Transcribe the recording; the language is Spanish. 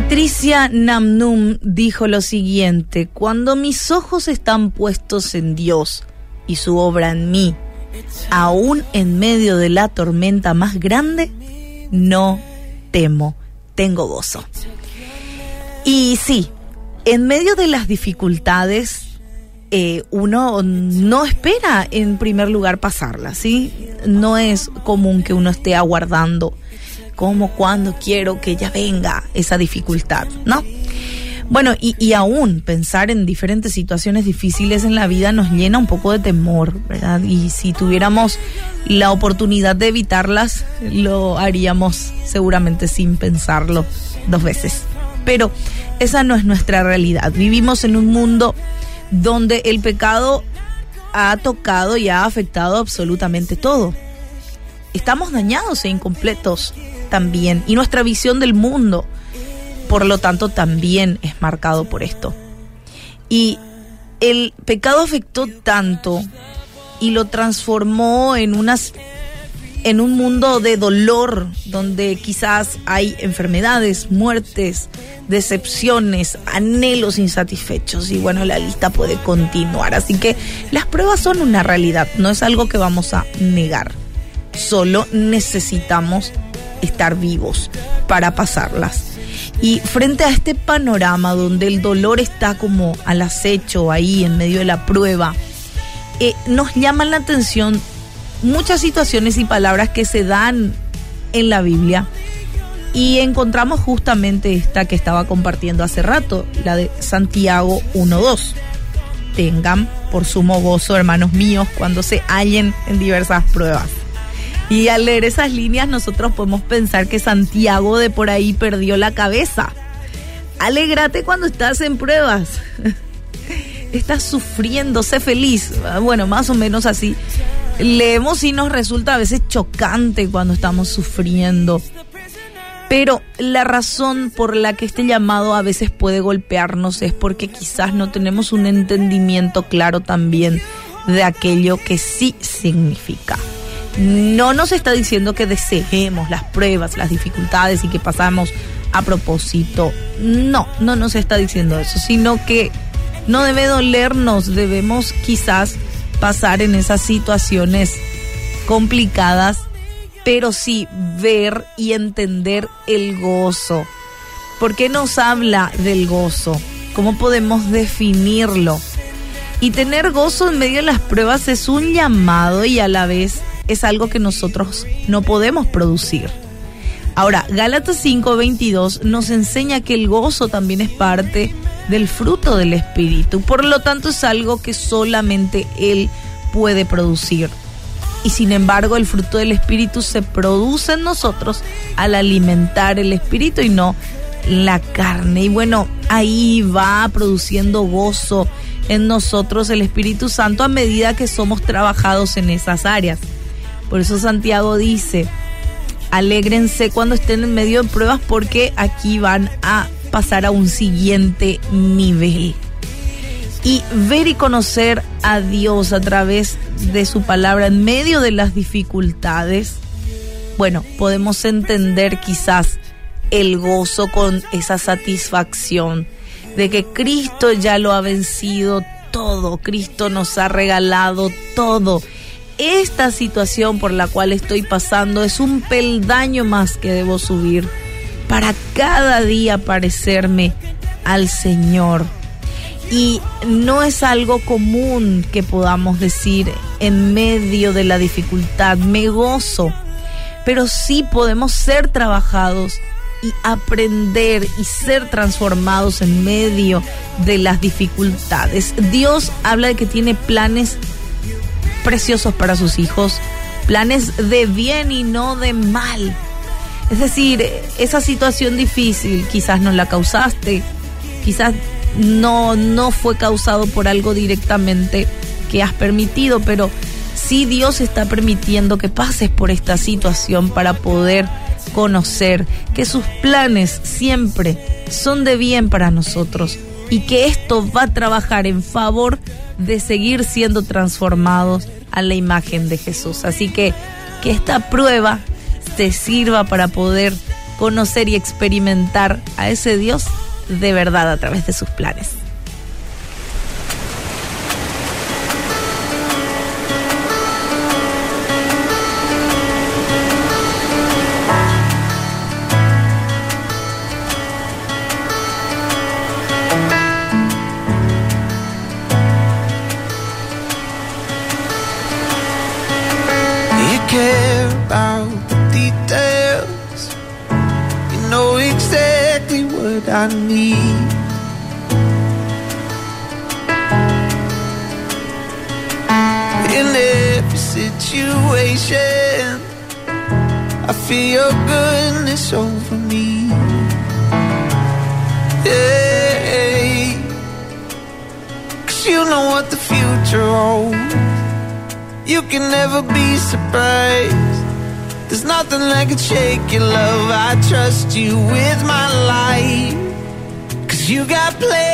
Patricia Namnum dijo lo siguiente, cuando mis ojos están puestos en Dios y su obra en mí, aún en medio de la tormenta más grande, no temo, tengo gozo. Y sí, en medio de las dificultades, eh, uno no espera en primer lugar pasarlas, ¿sí? No es común que uno esté aguardando como cuando quiero que ya venga esa dificultad, ¿no? Bueno, y, y, aún pensar en diferentes situaciones difíciles en la vida nos llena un poco de temor, ¿verdad? Y si tuviéramos la oportunidad de evitarlas, lo haríamos seguramente sin pensarlo dos veces. Pero esa no es nuestra realidad. Vivimos en un mundo donde el pecado ha tocado y ha afectado absolutamente todo. Estamos dañados e incompletos también. Y nuestra visión del mundo, por lo tanto, también es marcado por esto. Y el pecado afectó tanto y lo transformó en unas en un mundo de dolor donde quizás hay enfermedades, muertes, decepciones, anhelos insatisfechos y bueno, la lista puede continuar. Así que las pruebas son una realidad, no es algo que vamos a negar. Solo necesitamos estar vivos para pasarlas. Y frente a este panorama donde el dolor está como al acecho ahí en medio de la prueba, eh, nos llaman la atención muchas situaciones y palabras que se dan en la Biblia. Y encontramos justamente esta que estaba compartiendo hace rato, la de Santiago 1.2. Tengan por sumo gozo, hermanos míos, cuando se hallen en diversas pruebas y al leer esas líneas nosotros podemos pensar que Santiago de por ahí perdió la cabeza. Alégrate cuando estás en pruebas. Estás sufriendo, sé feliz. Bueno, más o menos así. Leemos y nos resulta a veces chocante cuando estamos sufriendo. Pero la razón por la que este llamado a veces puede golpearnos es porque quizás no tenemos un entendimiento claro también de aquello que sí significa no nos está diciendo que deseemos las pruebas, las dificultades y que pasamos a propósito. No, no nos está diciendo eso, sino que no debe dolernos, debemos quizás pasar en esas situaciones complicadas, pero sí ver y entender el gozo. ¿Por qué nos habla del gozo? ¿Cómo podemos definirlo? Y tener gozo en medio de las pruebas es un llamado y a la vez es algo que nosotros no podemos producir. Ahora, Gálatas 5:22 nos enseña que el gozo también es parte del fruto del Espíritu. Por lo tanto, es algo que solamente Él puede producir. Y sin embargo, el fruto del Espíritu se produce en nosotros al alimentar el Espíritu y no la carne. Y bueno, ahí va produciendo gozo en nosotros el Espíritu Santo a medida que somos trabajados en esas áreas. Por eso Santiago dice, alégrense cuando estén en medio de pruebas porque aquí van a pasar a un siguiente nivel. Y ver y conocer a Dios a través de su palabra en medio de las dificultades, bueno, podemos entender quizás el gozo con esa satisfacción de que Cristo ya lo ha vencido todo, Cristo nos ha regalado todo esta situación por la cual estoy pasando es un peldaño más que debo subir para cada día parecerme al Señor. Y no es algo común que podamos decir en medio de la dificultad, me gozo, pero sí podemos ser trabajados y aprender y ser transformados en medio de las dificultades. Dios habla de que tiene planes preciosos para sus hijos, planes de bien y no de mal. Es decir, esa situación difícil quizás no la causaste, quizás no, no fue causado por algo directamente que has permitido, pero sí Dios está permitiendo que pases por esta situación para poder conocer que sus planes siempre son de bien para nosotros y que esto va a trabajar en favor de seguir siendo transformados a la imagen de Jesús. Así que que esta prueba te sirva para poder conocer y experimentar a ese Dios de verdad a través de sus planes. I need. In every situation, I feel your goodness over me. Yeah. Cause you know what the future holds. You can never be surprised. There's nothing like a shake your love. I trust you with my life. Cause you got plans